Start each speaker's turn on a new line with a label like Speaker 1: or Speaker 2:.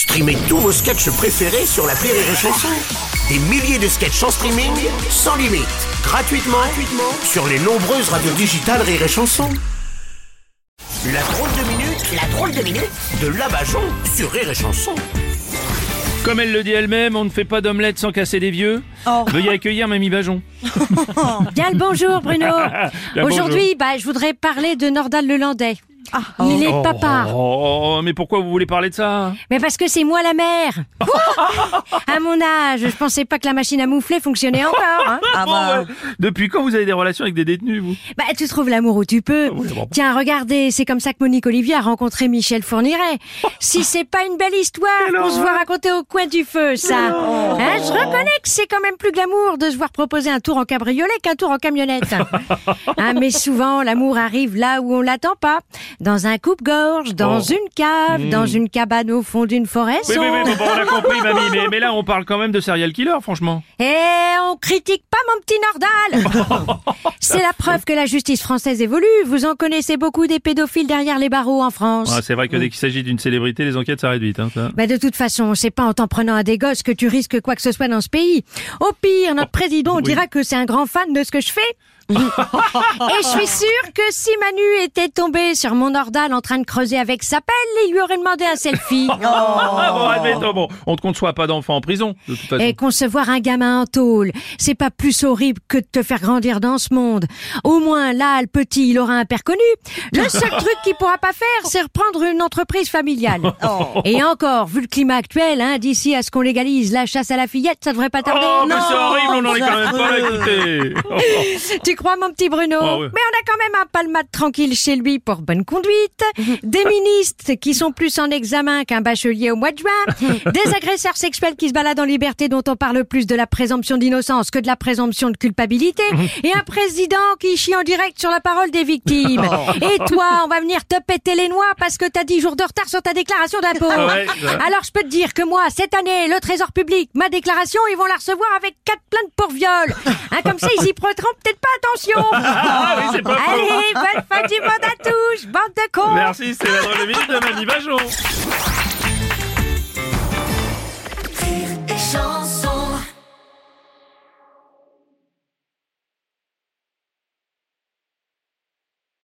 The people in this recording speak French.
Speaker 1: Streamez tous vos sketchs préférés sur la Rire et Chanson. Des milliers de sketchs en streaming, sans limite, gratuitement, gratuitement sur les nombreuses radios digitales Rire et Chanson. La drôle de minute, la drôle de minute de Labajon sur Rire et Chanson.
Speaker 2: Comme elle le dit elle-même, on ne fait pas d'omelette sans casser des vieux.
Speaker 3: Oh.
Speaker 2: Veuillez accueillir Mamie Bajon.
Speaker 3: Bien le bonjour Bruno. Aujourd'hui, bah, je voudrais parler de Nordal Lelandais. Il est papa.
Speaker 2: Oh, mais pourquoi vous voulez parler de ça?
Speaker 3: Mais parce que c'est moi la mère. à mon âge, je pensais pas que la machine à moufler fonctionnait encore. hein.
Speaker 2: Oh, ouais. Depuis quand vous avez des relations avec des détenus, vous?
Speaker 3: Bah, tu trouves l'amour où tu peux.
Speaker 2: Oui, bon.
Speaker 3: Tiens, regardez, c'est comme ça que Monique Olivier a rencontré Michel Fourniret. si c'est pas une belle histoire qu'on se voit raconter au coin du feu, ça. Hein, je reconnais que c'est quand même plus glamour de se voir proposer un tour en cabriolet qu'un tour en camionnette. Hein, mais souvent, l'amour arrive là où on l'attend pas. Dans un coupe-gorge, dans
Speaker 2: Oh.
Speaker 3: une cave, dans une cabane au fond d'une forêt
Speaker 2: Oui, oui, oui, bon, on a compris, Mamie, mais, mais là, on parle quand même de serial killer, franchement.
Speaker 3: Et on critique pas mon petit Nordal C'est la preuve que la justice française évolue. Vous en connaissez beaucoup des pédophiles derrière les barreaux en France.
Speaker 2: Ah, c'est vrai que dès qu'il s'agit d'une célébrité, les enquêtes s'arrêtent vite. Hein, ça.
Speaker 3: Mais de toute façon, c'est pas en t'en prenant à des gosses que tu risques quoi que ce soit dans ce pays. Au pire, notre président
Speaker 2: oui.
Speaker 3: dira que c'est un grand fan de ce que je fais. Et je suis sûre que si Manu était tombé sur mon Nordal en train de creuser avec sa pelle, il lui aurait demandé un selfie.
Speaker 2: Ah, bon, admettons, bon, on te conçoit pas d'enfant en prison, de toute façon.
Speaker 3: Et concevoir un gamin en tôle, c'est pas plus horrible que de te faire grandir dans ce monde. Au moins, là, le petit, il aura un père connu. Le seul truc qu'il pourra pas faire, c'est reprendre une entreprise familiale. Et encore, vu le climat actuel, hein, d'ici à ce qu'on légalise la chasse à la fillette, ça devrait pas tarder.
Speaker 2: Oh, mais c'est horrible, on en est quand même pas là, écoutez.
Speaker 3: Tu crois, mon petit Bruno?
Speaker 2: Ah ouais.
Speaker 3: Mais on a quand même un palmade tranquille chez lui pour bonne conduite, des ministres qui sont plus en examen qu'un bachelier au mois de juin, des agresseurs sexuels qui se baladent en liberté dont on parle plus de la présomption d'innocence que de la présomption de culpabilité, et un président qui chie en direct sur la parole des victimes. Et toi, on va venir te péter les noix parce que t'as 10 jours de retard sur ta déclaration d'impôt.
Speaker 2: Ouais.
Speaker 3: Alors je peux te dire que moi, cette année, le Trésor public, ma déclaration, ils vont la recevoir avec quatre plaintes pour viol. Hein, comme ça, ils y prêteront peut-être pas attention.
Speaker 2: Ah.
Speaker 3: Allez, bonne fin du monde à tous,
Speaker 2: Merci, c'est la drôle de de Bajon.